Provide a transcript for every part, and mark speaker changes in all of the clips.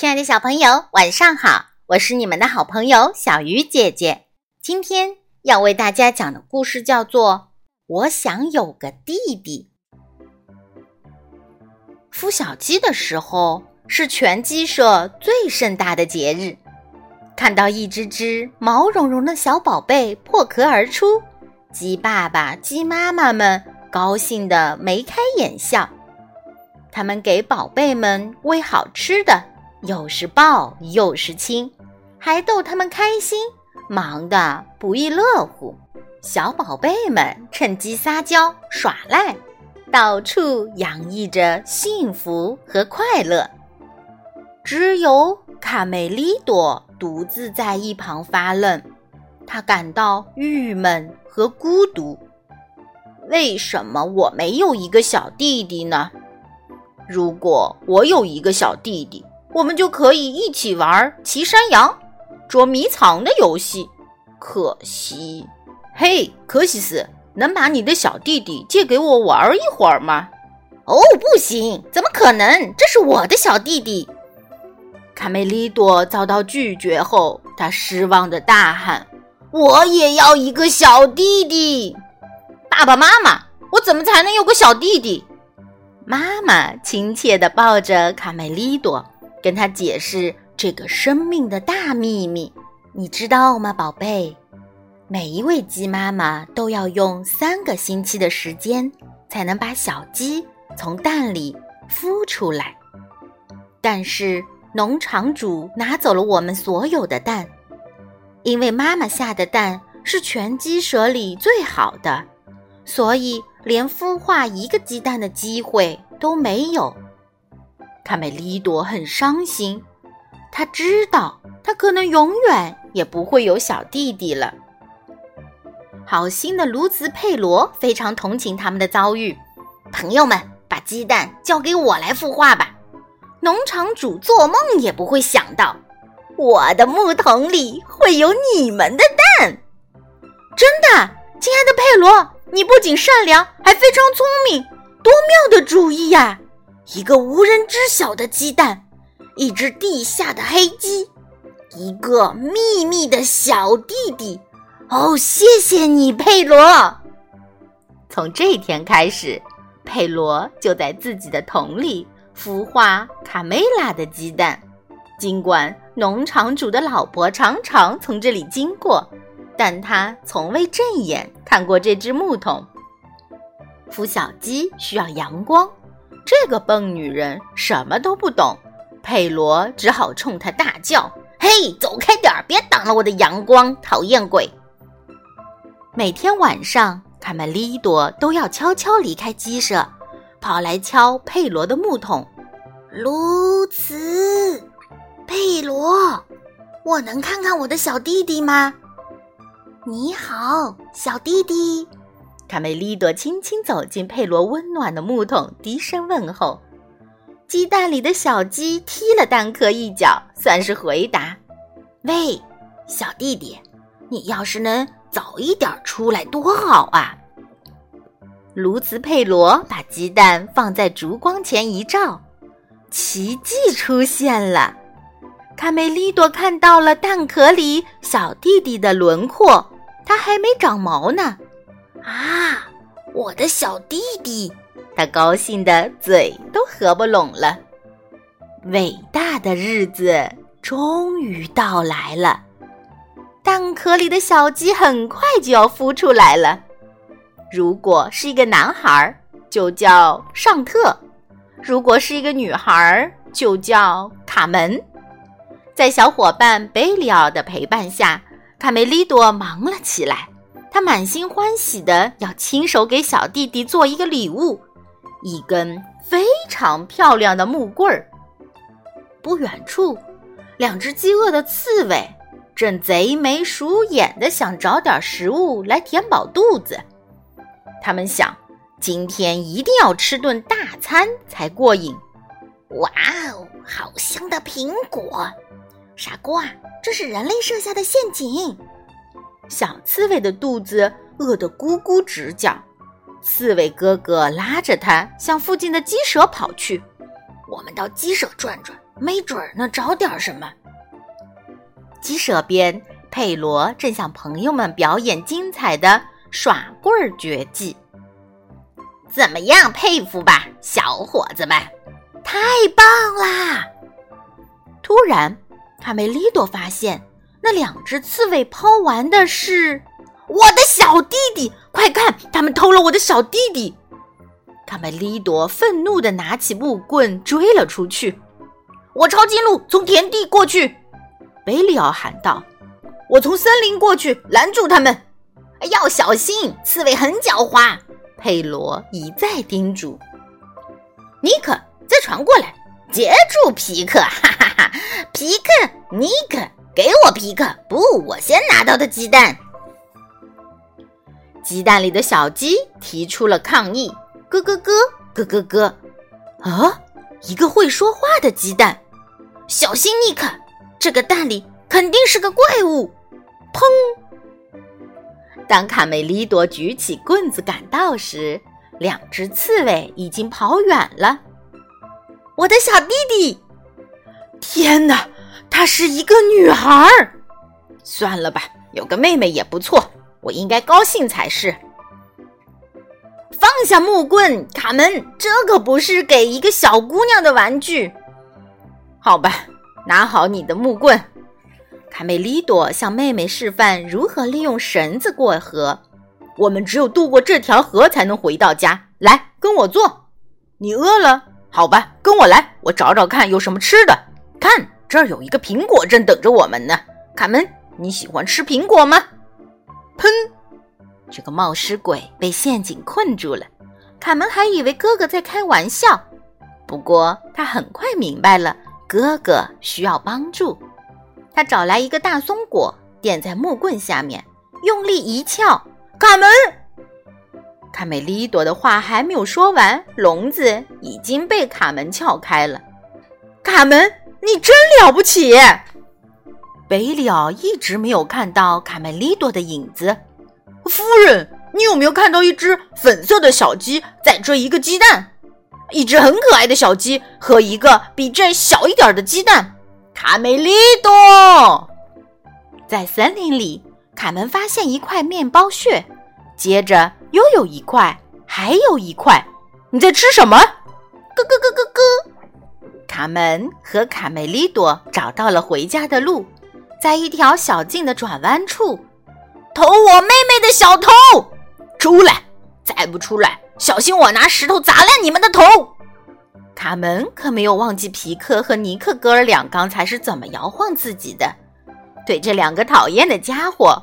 Speaker 1: 亲爱的小朋友，晚上好！我是你们的好朋友小鱼姐姐。今天要为大家讲的故事叫做《我想有个弟弟》。孵小鸡的时候是全鸡舍最盛大的节日。看到一只只毛茸茸的小宝贝破壳而出，鸡爸爸、鸡妈妈们高兴得眉开眼笑。他们给宝贝们喂好吃的，又是抱又是亲，还逗他们开心，忙得不亦乐乎。小宝贝们趁机撒娇耍赖，到处洋溢着幸福和快乐。只有卡梅利多独自在一旁发愣，他感到郁闷和孤独。为什么我没有一个小弟弟呢？如果我有一个小弟弟，我们就可以一起玩骑山羊、捉迷藏的游戏。可惜，嘿，柯西斯，能把你的小弟弟借给我玩一会儿吗？哦，不行，怎么可能？这是我的小弟弟。卡梅利多遭到拒绝后，他失望的大喊：“我也要一个小弟弟！爸爸妈妈，我怎么才能有个小弟弟？”妈妈亲切地抱着卡梅利多，跟他解释这个生命的大秘密。你知道吗，宝贝？每一位鸡妈妈都要用三个星期的时间，才能把小鸡从蛋里孵出来。但是农场主拿走了我们所有的蛋，因为妈妈下的蛋是全鸡舍里最好的，所以。连孵化一个鸡蛋的机会都没有，卡梅利多很伤心。他知道他可能永远也不会有小弟弟了。好心的卢茨佩罗非常同情他们的遭遇。朋友们，把鸡蛋交给我来孵化吧。农场主做梦也不会想到，我的木桶里会有你们的蛋。真的，亲爱的佩罗。你不仅善良，还非常聪明，多妙的主意呀！一个无人知晓的鸡蛋，一只地下的黑鸡，一个秘密的小弟弟。哦，谢谢你，佩罗。从这天开始，佩罗就在自己的桶里孵化卡梅拉的鸡蛋。尽管农场主的老婆常常从这里经过。但他从未正眼看过这只木桶。孵小鸡需要阳光，这个笨女人什么都不懂。佩罗只好冲她大叫：“嘿，走开点儿，别挡了我的阳光，讨厌鬼！”每天晚上，卡梅利多都要悄悄离开鸡舍，跑来敲佩罗的木桶。卢茨，佩罗，我能看看我的小弟弟吗？你好，小弟弟。卡梅利多轻轻走进佩罗温暖的木桶，低声问候。鸡蛋里的小鸡踢了蛋壳一脚，算是回答。喂，小弟弟，你要是能早一点出来多好啊！卢茨佩罗把鸡蛋放在烛光前一照，奇迹出现了。卡梅利多看到了蛋壳里小弟弟的轮廓，他还没长毛呢。啊，我的小弟弟！他高兴的嘴都合不拢了。伟大的日子终于到来了，蛋壳里的小鸡很快就要孵出来了。如果是一个男孩，就叫尚特；如果是一个女孩，就叫卡门。在小伙伴贝里奥的陪伴下，卡梅利多忙了起来。他满心欢喜的要亲手给小弟弟做一个礼物——一根非常漂亮的木棍儿。不远处，两只饥饿的刺猬正贼眉鼠眼的想找点食物来填饱肚子。他们想，今天一定要吃顿大餐才过瘾。哇哦，好香的苹果！傻瓜，这是人类设下的陷阱。小刺猬的肚子饿得咕咕直叫，刺猬哥哥拉着它向附近的鸡舍跑去。我们到鸡舍转转，没准能找点什么。鸡舍边，佩罗正向朋友们表演精彩的耍棍儿绝技。怎么样，佩服吧，小伙子们！太棒啦！突然，卡梅利多发现那两只刺猬抛完的是我的小弟弟！快看，他们偷了我的小弟弟！卡梅利多愤怒地拿起木棍追了出去。我抄近路，从田地过去。贝利奥喊道：“我从森林过去，拦住他们。要小心，刺猬很狡猾。”佩罗一再叮嘱。尼克，再传过来，截住皮克！哈哈哈！皮克，尼克，给我皮克！不，我先拿到的鸡蛋。鸡蛋里的小鸡提出了抗议。咯咯咯，咯咯咯！啊，一个会说话的鸡蛋！小心，尼克，这个蛋里肯定是个怪物！砰！当卡梅利多举起棍子赶到时，两只刺猬已经跑远了。我的小弟弟！天哪，她是一个女孩！算了吧，有个妹妹也不错，我应该高兴才是。放下木棍，卡门，这可不是给一个小姑娘的玩具。好吧，拿好你的木棍。卡梅利多向妹妹示范如何利用绳子过河。我们只有渡过这条河才能回到家。来，跟我坐。你饿了？好吧，跟我来，我找找看有什么吃的。看，这儿有一个苹果正等着我们呢。卡门，你喜欢吃苹果吗？砰！这个冒失鬼被陷阱困住了，卡门还以为哥哥在开玩笑，不过他很快明白了，哥哥需要帮助。他找来一个大松果，垫在木棍下面，用力一撬，卡门。卡梅利多的话还没有说完，笼子已经被卡门撬开了。卡门，你真了不起！贝里奥一直没有看到卡梅利多的影子。夫人，你有没有看到一只粉色的小鸡在追一个鸡蛋？一只很可爱的小鸡和一个比这小一点的鸡蛋。卡梅利多在森林里，卡门发现一块面包屑，接着又有一块，还有一块。你在吃什么？咯咯咯咯咯！卡门和卡梅利多找到了回家的路，在一条小径的转弯处。偷我妹妹的小偷，出来！再不出来，小心我拿石头砸烂你们的头！卡门可没有忘记皮克和尼克哥儿俩刚才是怎么摇晃自己的。对这两个讨厌的家伙，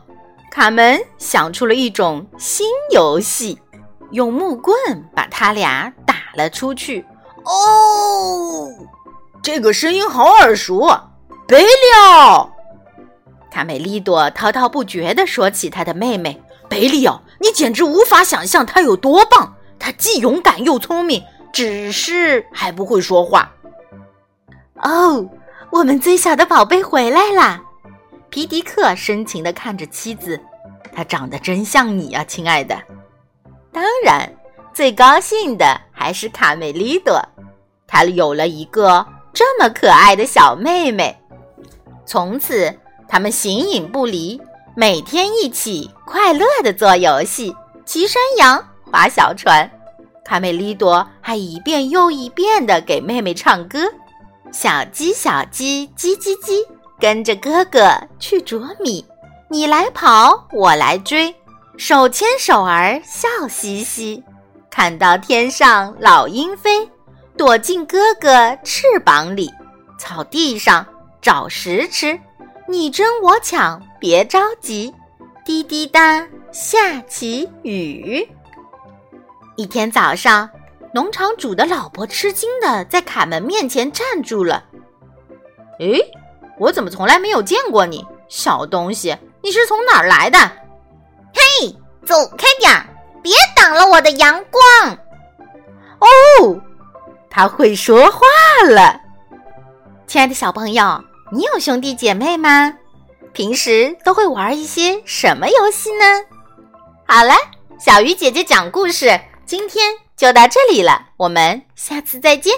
Speaker 1: 卡门想出了一种新游戏，用木棍把他俩打了出去。哦，这个声音好耳熟，贝利奥。卡梅利多滔滔不绝地说起他的妹妹贝利奥，你简直无法想象她有多棒！她既勇敢又聪明，只是还不会说话。哦，我们最小的宝贝回来啦！皮迪克深情地看着妻子，她长得真像你啊，亲爱的。当然，最高兴的还是卡梅利多，他有了一个这么可爱的小妹妹。从此。他们形影不离，每天一起快乐地做游戏，骑山羊、划小船。卡梅利多还一遍又一遍地给妹妹唱歌：“小鸡，小鸡，叽叽叽，跟着哥哥去捉米。你来跑，我来追，手牵手儿笑嘻嘻。看到天上老鹰飞，躲进哥哥翅膀里。草地上找食吃。”你争我抢，别着急，滴滴答下起雨。一天早上，农场主的老婆吃惊的在卡门面前站住了。“诶，我怎么从来没有见过你，小东西？你是从哪儿来的？”“
Speaker 2: 嘿，走开点儿，别挡了我的阳光。”
Speaker 1: 哦，他会说话了，亲爱的小朋友。你有兄弟姐妹吗？平时都会玩一些什么游戏呢？好了，小鱼姐姐讲故事，今天就到这里了，我们下次再见。